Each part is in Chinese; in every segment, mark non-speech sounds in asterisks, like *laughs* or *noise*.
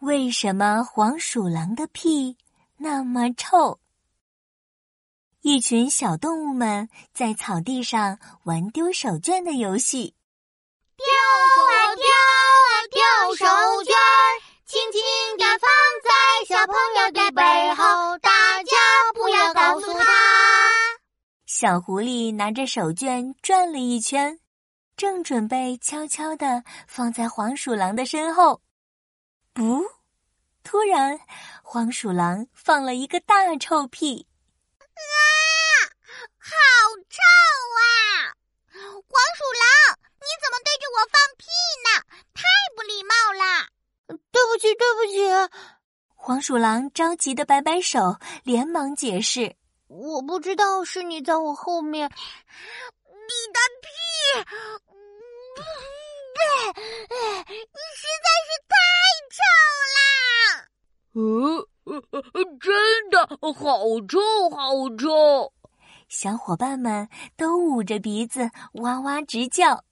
为什么黄鼠狼的屁那么臭？一群小动物们在草地上玩丢手绢的游戏。丢啊丢啊丢手绢儿，轻轻地放在小朋友的背后，大家不要告诉他。小狐狸拿着手绢转了一圈，正准备悄悄地放在黄鼠狼的身后，不，突然，黄鼠狼放了一个大臭屁。啊好臭啊！黄鼠狼，你怎么对着我放屁呢？太不礼貌了！对不起，对不起。黄鼠狼着急的摆摆手，连忙解释：“我不知道是你在我后面。”你的屁，你实在是太臭啦！呃，真的好臭，好臭。小伙伴们都捂着鼻子哇哇直叫。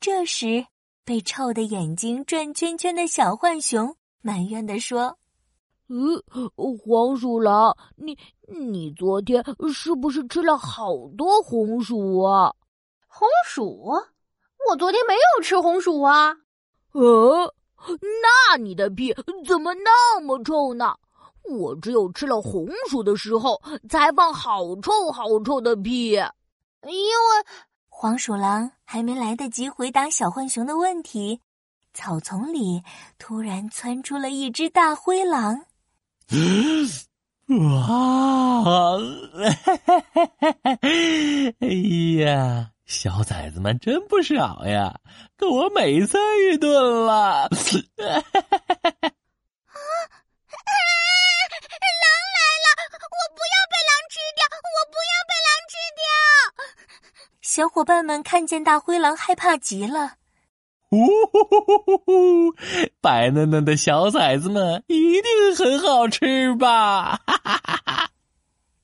这时，被臭的眼睛转圈圈的小浣熊埋怨地说：“嗯，黄鼠狼，你你昨天是不是吃了好多红薯啊？红薯？我昨天没有吃红薯啊。呃，那你的屁怎么那么臭呢？”我只有吃了红薯的时候才放好臭好臭的屁，因为黄鼠狼还没来得及回答小浣熊的问题，草丛里突然窜出了一只大灰狼。哇！哎呀，小崽子们真不少呀，够我美餐一顿了。伙伴们看见大灰狼，害怕极了。呜呼呼呼呼呼！白嫩嫩的小崽子们一定很好吃吧？哈哈哈哈！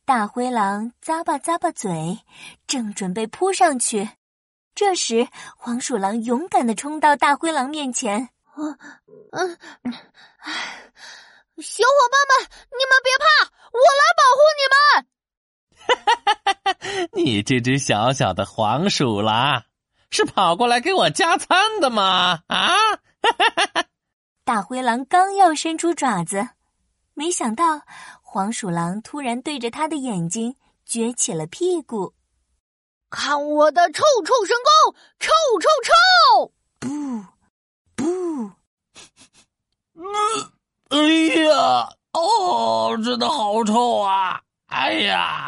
大灰狼咂巴咂巴嘴，正准备扑上去，这时黄鼠狼勇敢的冲到大灰狼面前。嗯嗯，小伙伴们，你们别怕，我来保护你们。你这只小小的黄鼠狼，是跑过来给我加餐的吗？啊！*laughs* 大灰狼刚要伸出爪子，没想到黄鼠狼突然对着他的眼睛撅起了屁股。看我的臭臭神功，臭臭臭！不不，嗯，哎呀，哦，真的好臭啊！哎呀，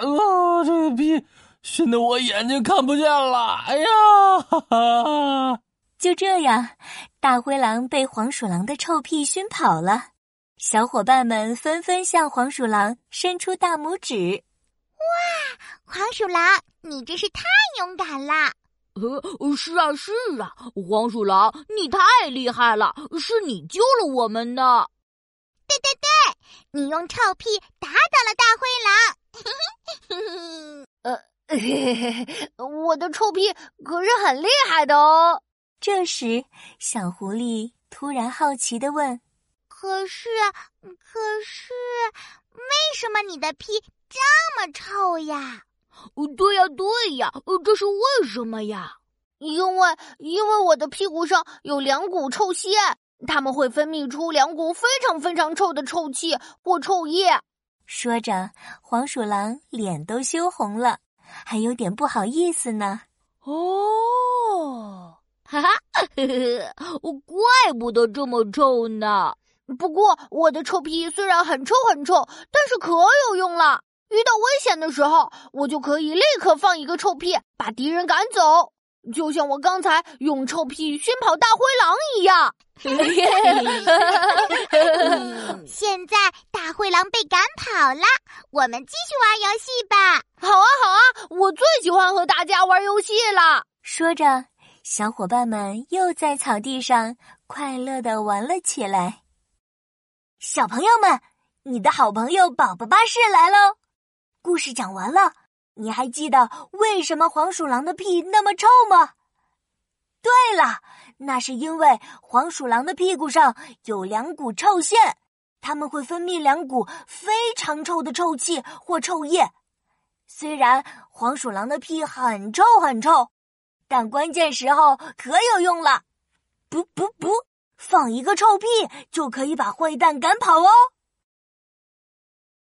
啊，这个屁熏得我眼睛看不见了！哎呀，哈哈！就这样，大灰狼被黄鼠狼的臭屁熏跑了。小伙伴们纷纷向黄鼠狼伸出大拇指。哇，黄鼠狼，你真是太勇敢了！呃，是啊，是啊，黄鼠狼，你太厉害了，是你救了我们呢。对对对。你用臭屁打倒了大灰狼，*laughs* 呃嘿嘿嘿，我的臭屁可是很厉害的哦。这时，小狐狸突然好奇的问：“可是，可是，为什么你的屁这么臭呀？”“对呀，对呀，这是为什么呀？”“因为，因为我的屁股上有两股臭腺。”它们会分泌出两股非常非常臭的臭气或臭液。说着，黄鼠狼脸都羞红了，还有点不好意思呢。哦，哈哈，我怪不得这么臭呢。不过，我的臭屁虽然很臭很臭，但是可有用了。遇到危险的时候，我就可以立刻放一个臭屁，把敌人赶走。就像我刚才用臭屁熏跑大灰狼一样。*laughs* *laughs* 现在大灰狼被赶跑了，我们继续玩游戏吧。好啊，好啊，我最喜欢和大家玩游戏了。说着，小伙伴们又在草地上快乐的玩了起来。小朋友们，你的好朋友宝宝巴士来喽！故事讲完了。你还记得为什么黄鼠狼的屁那么臭吗？对了，那是因为黄鼠狼的屁股上有两股臭腺，它们会分泌两股非常臭的臭气或臭液。虽然黄鼠狼的屁很臭很臭，但关键时候可有用了。不不不，放一个臭屁就可以把坏蛋赶跑哦。